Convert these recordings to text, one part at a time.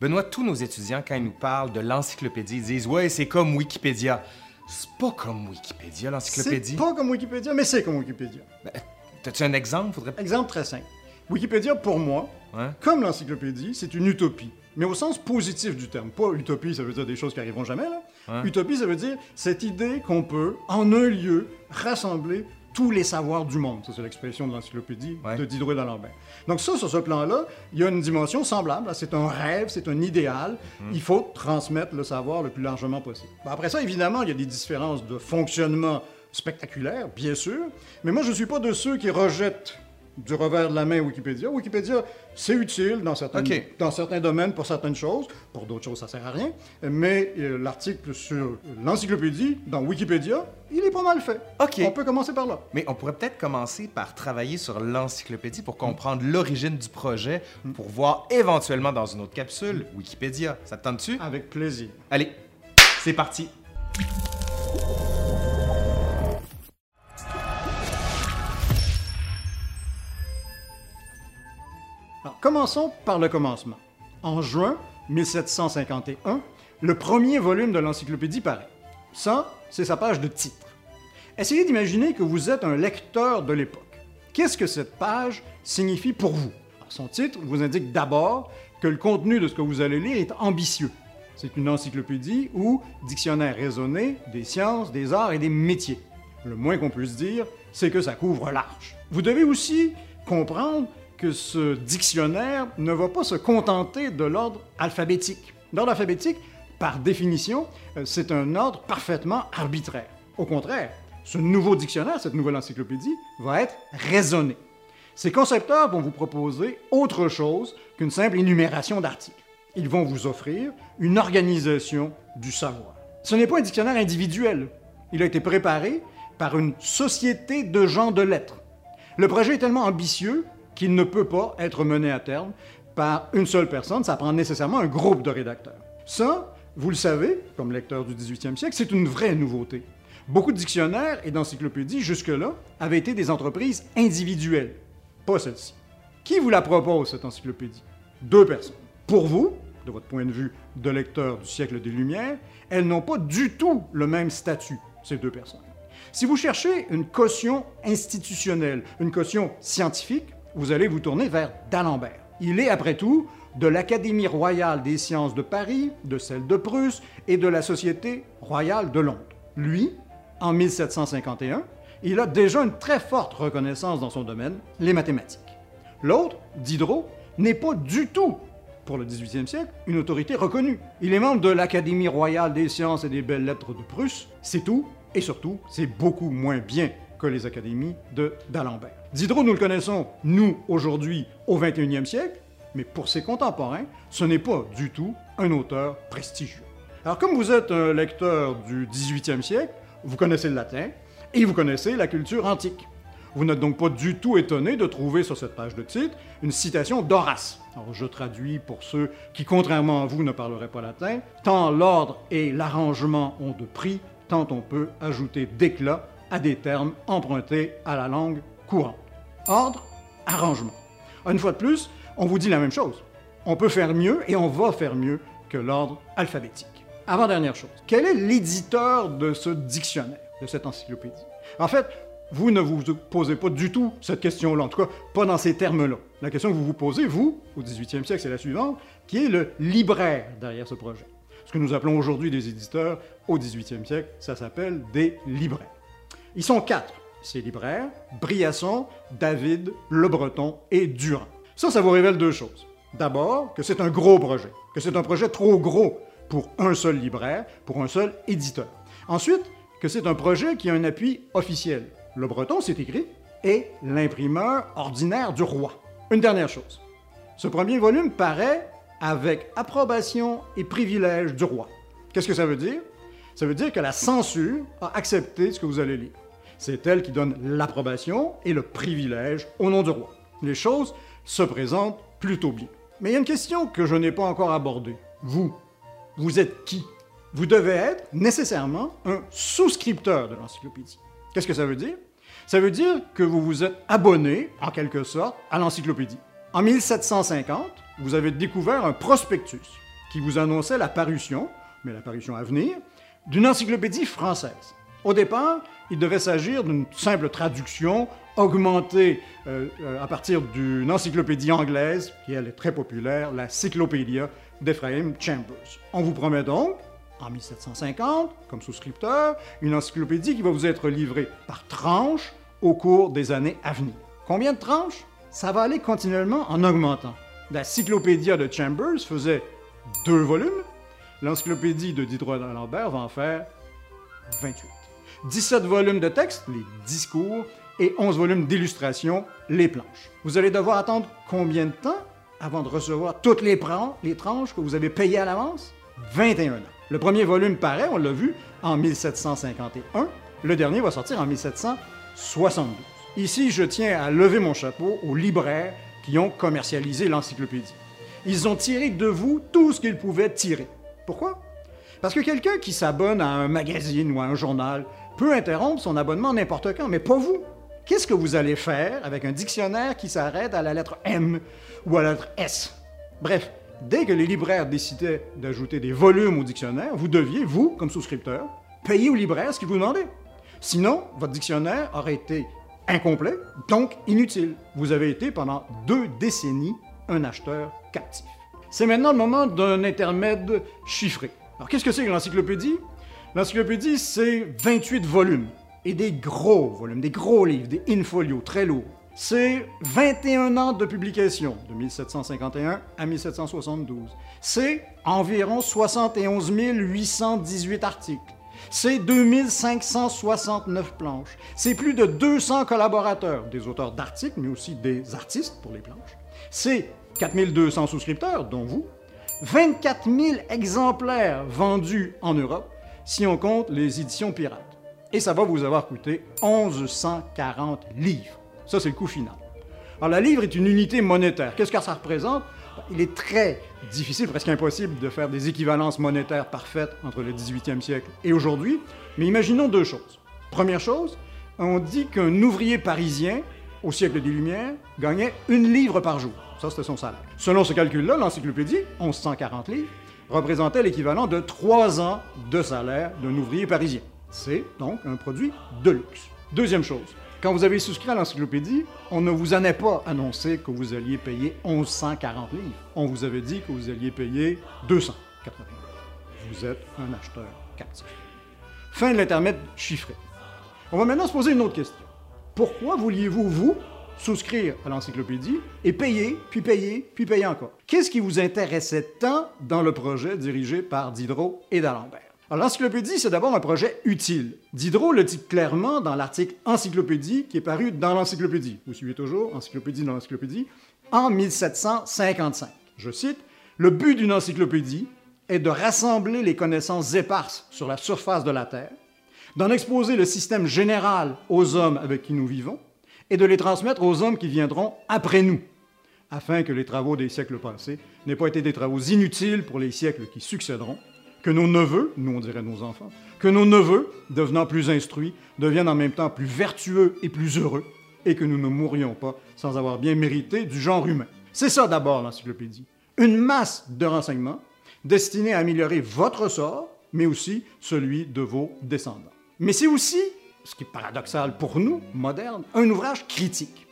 Benoît, tous nos étudiants, quand ils nous parlent de l'encyclopédie, ils disent Ouais, c'est comme Wikipédia. C'est pas comme Wikipédia, l'encyclopédie. C'est pas comme Wikipédia, mais c'est comme Wikipédia. Ben, T'as-tu un exemple Faudrait... Exemple très simple. Wikipédia, pour moi, Ouais. comme l'encyclopédie, c'est une utopie. Mais au sens positif du terme. Pas utopie, ça veut dire des choses qui arriveront jamais, là. Ouais. Utopie, ça veut dire cette idée qu'on peut, en un lieu, rassembler tous les savoirs du monde. Ça, c'est l'expression de l'encyclopédie Ouais. de Diderot et d'Alembert. Donc ça, sur ce plan-là, il y a une dimension semblable. C'est un rêve, c'est un idéal. Il faut transmettre le savoir le plus largement possible. Après ça, évidemment, il y a des différences de fonctionnement spectaculaires, bien sûr. Mais moi, je ne suis pas de ceux qui rejettent du revers de la main Wikipédia. Wikipédia, c'est utile dans certains, Ok. dans certains domaines pour certaines choses. Pour d'autres choses, ça sert à rien. Mais euh, l'article sur l'encyclopédie, dans Wikipédia, il est pas mal fait. OK. On peut commencer par là. Mais on pourrait peut-être commencer par travailler sur l'encyclopédie pour comprendre l'origine du projet, pour voir éventuellement dans une autre capsule Wikipédia. Ça te tente-tu? Avec plaisir. Allez, c'est parti. Commençons par le commencement. En juin 1751, le premier volume de l'encyclopédie paraît. Ça, c'est sa page de titre. Essayez d'imaginer que vous êtes un lecteur de l'époque. Qu'est-ce que cette page signifie pour vous? Son titre vous indique d'abord que le contenu de ce que vous allez lire est ambitieux. C'est une encyclopédie ou dictionnaire raisonné des sciences, des arts et des métiers. Le moins qu'on puisse dire, c'est que ça couvre large. Vous devez aussi comprendre que ce dictionnaire ne va pas se contenter de l'ordre alphabétique. L'ordre alphabétique, par définition, euh, c'est un ordre parfaitement arbitraire. Au contraire, ce nouveau dictionnaire, cette nouvelle encyclopédie, va être raisonné. Ces concepteurs vont vous proposer autre chose qu'une simple énumération d'articles. Ils vont vous offrir une organisation du savoir. Ce n'est pas un dictionnaire individuel. Il a été préparé par une société de gens de lettres. Le projet est tellement ambitieux qu'il ne peut pas être mené à terme par une seule personne. Ça prend nécessairement un groupe de rédacteurs. Ça, vous le savez, comme lecteur du 18e siècle, c'est une vraie nouveauté. Beaucoup de dictionnaires et d'encyclopédies jusque-là avaient été des entreprises individuelles, pas celle-ci. Qui vous la propose, cette encyclopédie? Deux personnes. Pour vous, de votre point de vue de lecteur du siècle des Lumières, elles n'ont pas du tout le même statut, ces deux personnes. Si vous cherchez une caution institutionnelle, une caution scientifique, vous allez vous tourner vers d'Alembert. Il est, après tout, de l'Académie royale des sciences de Paris, de celle de Prusse et de la Société royale de Londres. Lui, en 1751, il a déjà une très forte reconnaissance dans son domaine, les mathématiques. L'autre, Diderot, n'est pas du tout, pour le 18e siècle, une autorité reconnue. Il est membre de l'Académie royale des sciences et des belles lettres de Prusse, c'est tout, et surtout, c'est beaucoup moins bien que les académies de d'Alembert. Diderot, nous le connaissons, nous, aujourd'hui, au 21e siècle, mais pour ses contemporains, ce n'est pas du tout un auteur prestigieux. Alors, comme vous êtes un lecteur du 18e siècle, vous connaissez le latin et vous connaissez la culture antique. Vous n'êtes donc pas du tout étonné de trouver sur cette page de titre une citation d'Horace. Alors, je traduis pour ceux qui, contrairement à vous, ne parleraient pas latin. Tant l'ordre et l'arrangement ont de prix, tant on peut ajouter d'éclat à des termes empruntés à la langue courante. Ordre, arrangement. Une fois de plus, on vous dit la même chose. On peut faire mieux et on va faire mieux que l'ordre alphabétique. Avant-dernière chose, quel est l'éditeur de ce dictionnaire, de cette encyclopédie? En fait, vous ne vous posez pas du tout cette question-là, en tout cas pas dans ces termes-là. La question que vous vous posez, vous, au 18e siècle, c'est la suivante, qui est le libraire derrière ce projet. Ce que nous appelons aujourd'hui des éditeurs, au 18e siècle, ça s'appelle des libraires. Ils sont quatre, ces libraires, Briasson, David, Le Breton et Durand. Ça, ça vous révèle deux choses. D'abord, que c'est un gros projet, que c'est un projet trop gros pour un seul libraire, pour un seul éditeur. Ensuite, que c'est un projet qui a un appui officiel. Le Breton, c'est écrit, est l'imprimeur ordinaire du roi. Une dernière chose. Ce premier volume paraît avec approbation et privilège du roi. Qu'est-ce que ça veut dire? Ça veut dire que la censure a accepté ce que vous allez lire. C'est elle qui donne l'approbation et le privilège au nom du roi. Les choses se présentent plutôt bien. Mais il y a une question que je n'ai pas encore abordée. Vous, vous êtes qui? Vous devez être nécessairement un souscripteur de l'encyclopédie. Qu'est-ce que ça veut dire? Ça veut dire que vous vous êtes abonné, en quelque sorte, à l'encyclopédie. En 1750, vous avez découvert un prospectus qui vous annonçait la parution, mais la parution à venir, d'une encyclopédie française. Au départ, il devait s'agir d'une simple traduction augmentée euh, euh, à partir d'une encyclopédie anglaise, qui elle est très populaire, la Cyclopédia d'Ephraim Chambers. On vous promet donc, en 1750, comme souscripteur, une encyclopédie qui va vous être livrée par tranches au cours des années à venir. Combien de tranches? Ça va aller continuellement en augmentant. La Cyclopédia de Chambers faisait deux volumes. L'encyclopédie de Diderot d'Alembert va en faire 28. 17 volumes de texte, les discours, et 11 volumes d'illustrations, les planches. Vous allez devoir attendre combien de temps avant de recevoir toutes les, les tranches que vous avez payées à l'avance? 21 ans. Le premier volume paraît, on l'a vu, en 1751. Le dernier va sortir en 1772. Ici, je tiens à lever mon chapeau aux libraires qui ont commercialisé l'encyclopédie. Ils ont tiré de vous tout ce qu'ils pouvaient tirer. Pourquoi? Parce que quelqu'un qui s'abonne à un magazine ou à un journal peut interrompre son abonnement n'importe quand, mais pas vous. Qu'est-ce que vous allez faire avec un dictionnaire qui s'arrête à la lettre M ou à la lettre S? Bref, dès que les libraires décidaient d'ajouter des volumes au dictionnaire, vous deviez, vous, comme souscripteur, payer au libraire ce qu'il vous demandait. Sinon, votre dictionnaire aurait été incomplet, donc inutile. Vous avez été pendant deux décennies un acheteur captif. C'est maintenant le moment d'un intermède chiffré. Alors qu'est-ce que c'est que l'encyclopédie? L'encyclopédie, c'est 28 volumes et des gros volumes, des gros livres, des infolios très lourds. C'est 21 ans de publication, de 1751 à 1772. C'est environ 71 818 articles. C'est 2569 planches. C'est plus de 200 collaborateurs, des auteurs d'articles, mais aussi des artistes pour les planches. C'est 4200 souscripteurs, dont vous. 24 000 exemplaires vendus en Europe si on compte les éditions pirates. Et ça va vous avoir coûté 1140 livres. Ça, c'est le coût final. Alors, la livre est une unité monétaire. Qu'est-ce que ça représente? Il est très difficile, presque impossible, de faire des équivalences monétaires parfaites entre le 18e siècle et aujourd'hui. Mais imaginons deux choses. Première chose, on dit qu'un ouvrier parisien, au siècle des Lumières, gagnait une livre par jour. Son salaire. Selon ce calcul-là, l'encyclopédie, 1140 livres, représentait l'équivalent de trois ans de salaire d'un ouvrier parisien. C'est donc un produit de luxe. Deuxième chose, quand vous avez souscrit à l'encyclopédie, on ne vous en a pas annoncé que vous alliez payer 1140 livres. On vous avait dit que vous alliez payer 280 Vous êtes un acheteur captif. Fin de l'intermède chiffré. On va maintenant se poser une autre question. Pourquoi vouliez-vous, vous, souscrire à l'encyclopédie et payer, puis payer, puis payer encore. Qu'est-ce qui vous intéressait tant dans le projet dirigé par Diderot et d'Alembert? l'encyclopédie, c'est d'abord un projet utile. Diderot le dit clairement dans l'article Encyclopédie qui est paru dans l'encyclopédie. Vous suivez toujours Encyclopédie dans l'encyclopédie en 1755. Je cite Le but d'une encyclopédie est de rassembler les connaissances éparses sur la surface de la Terre, d'en exposer le système général aux hommes avec qui nous vivons, et de les transmettre aux hommes qui viendront après nous, afin que les travaux des siècles passés n'aient pas été des travaux inutiles pour les siècles qui succéderont, que nos neveux, nous on dirait nos enfants, que nos neveux, devenant plus instruits, deviennent en même temps plus vertueux et plus heureux, et que nous ne mourions pas sans avoir bien mérité du genre humain. C'est ça d'abord l'encyclopédie. Une masse de renseignements destinés à améliorer votre sort, mais aussi celui de vos descendants. Mais c'est aussi ce qui est paradoxal pour nous, modernes, un ouvrage critique.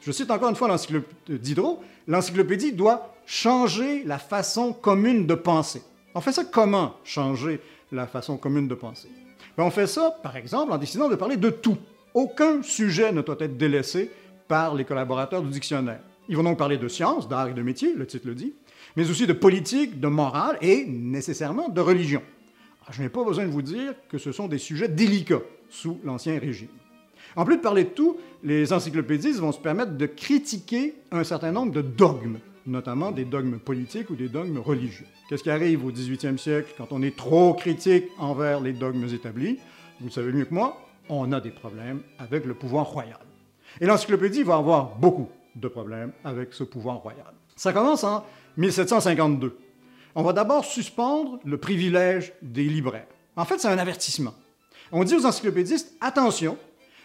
Je cite encore une fois l'encyclopédie Diderot, l'encyclopédie doit changer la façon commune de penser. On fait ça comment, changer la façon commune de penser? Ben, on fait ça, par exemple, en décidant de parler de tout. Aucun sujet ne doit être délaissé par les collaborateurs du dictionnaire. Ils vont donc parler de sciences, d'art et de métier, le titre le dit, mais aussi de politique, de morale et nécessairement de religion. Je n'ai pas besoin de vous dire que ce sont des sujets délicats sous l'Ancien Régime. En plus de parler de tout, les encyclopédistes vont se permettre de critiquer un certain nombre de dogmes, notamment des dogmes politiques ou des dogmes religieux. Qu'est-ce qui arrive au 18e siècle quand on est trop critique envers les dogmes établis? Vous le savez mieux que moi, on a des problèmes avec le pouvoir royal. Et l'encyclopédie va avoir beaucoup de problèmes avec ce pouvoir royal. Ça commence en 1752. On va d'abord suspendre le privilège des libraires. En fait, c'est un avertissement. On dit aux encyclopédistes, attention,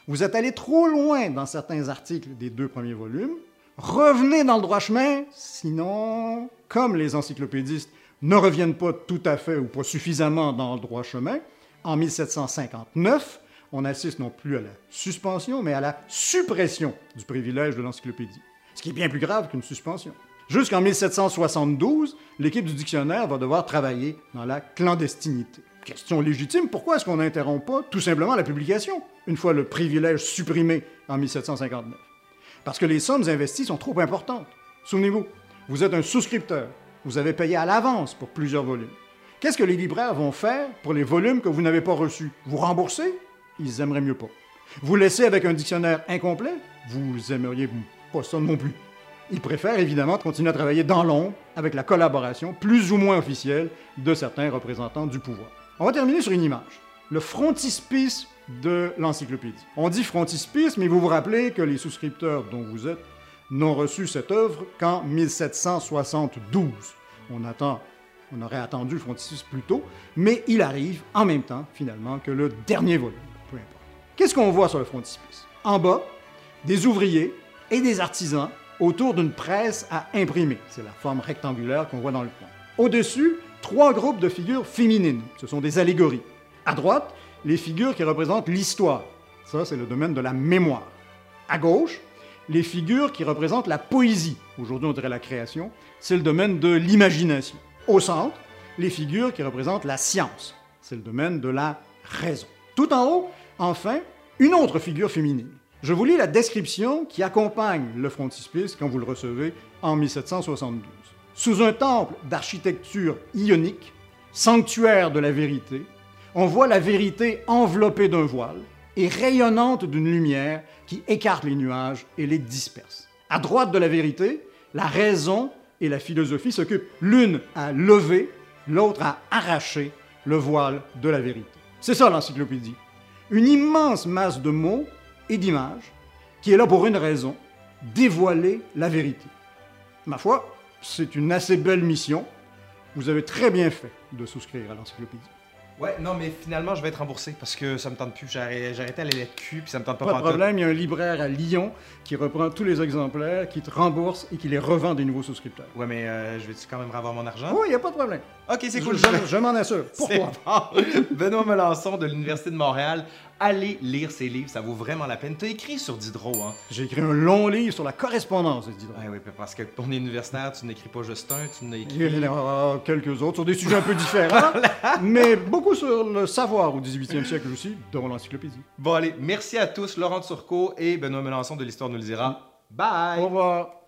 vous êtes allé trop loin dans certains articles des deux premiers volumes, revenez dans le droit chemin, sinon, comme les encyclopédistes ne reviennent pas tout à fait ou pas suffisamment dans le droit chemin, en 1759, on assiste non plus à la suspension, mais à la suppression du privilège de l'encyclopédie. Ce qui est bien plus grave qu'une suspension. Jusqu'en 1772, l'équipe du dictionnaire va devoir travailler dans la clandestinité. Question légitime, pourquoi est-ce qu'on n'interrompt pas tout simplement la publication, une fois le privilège supprimé en 1759? Parce que les sommes investies sont trop importantes. Souvenez-vous, vous êtes un souscripteur, vous avez payé à l'avance pour plusieurs volumes. Qu'est-ce que les libraires vont faire pour les volumes que vous n'avez pas reçus? Vous rembourser Ils aimeraient mieux pas. Vous laisser avec un dictionnaire incomplet? Vous aimeriez pas ça non plus. Ils préfèrent évidemment continuer à travailler dans l'ombre avec la collaboration plus ou moins officielle de certains représentants du pouvoir. On va terminer sur une image. Le frontispice de l'encyclopédie. On dit frontispice, mais vous vous rappelez que les souscripteurs dont vous êtes n'ont reçu cette œuvre qu'en 1772. On attend, on aurait attendu le frontispice plus tôt, mais il arrive en même temps, finalement, que le dernier volume. Peu importe. Qu'est-ce qu'on voit sur le frontispice? En bas, des ouvriers et des artisans autour d'une presse à imprimer. C'est la forme rectangulaire qu'on voit dans le coin. Au-dessus, trois groupes de figures féminines. Ce sont des allégories. À droite, les figures qui représentent l'histoire. Ça, c'est le domaine de la mémoire. À gauche, les figures qui représentent la poésie. Aujourd'hui, on dirait la création. C'est le domaine de l'imagination. Au centre, les figures qui représentent la science. C'est le domaine de la raison. Tout en haut, enfin, une autre figure féminine. Je vous lis la description qui accompagne le frontispice quand vous le recevez en 1772. Sous un temple d'architecture ionique, sanctuaire de la vérité, on voit la vérité enveloppée d'un voile et rayonnante d'une lumière qui écarte les nuages et les disperse. À droite de la vérité, la raison et la philosophie s'occupent l'une à lever, l'autre à arracher le voile de la vérité. C'est ça l'encyclopédie. Une immense masse de mots et d'images, qui est là pour une raison, dévoiler la vérité. Ma foi, c'est une assez belle mission. Vous avez très bien fait de souscrire à l'encyclopédie. Ouais, non, mais finalement, je vais être remboursé parce que ça me tente plus. J'ai arrêté à la lettre Q, puis ça me tente pas Pas de problème, il y a un libraire à Lyon qui reprend tous les exemplaires, qui te rembourse et qui les revend des nouveaux souscripteurs. Ouais, mais euh, je vais-tu quand même avoir mon argent? Oui, il n'y a pas de problème. Ok, c'est cool. Je, je- je m'en assure. Pourquoi? bon. Benoît Melançon de l'Université de Montréal. Allez lire ses livres, ça vaut vraiment la peine. T'as écrit sur Diderot, hein? J'ai écrit un long livre sur la correspondance, dit Ouais, oui, parce que ton universitaire, tu n'écris pas juste un, tu n'as écrit. Il y en a quelques autres sur des sujets un peu différents, mais beaucoup sur le savoir au 18e siècle aussi, dont l'encyclopédie. Bon, allez, merci à tous. Laurent Turcot et Benoît Melançon de l'Histoire nous le dira. Bye! Au revoir.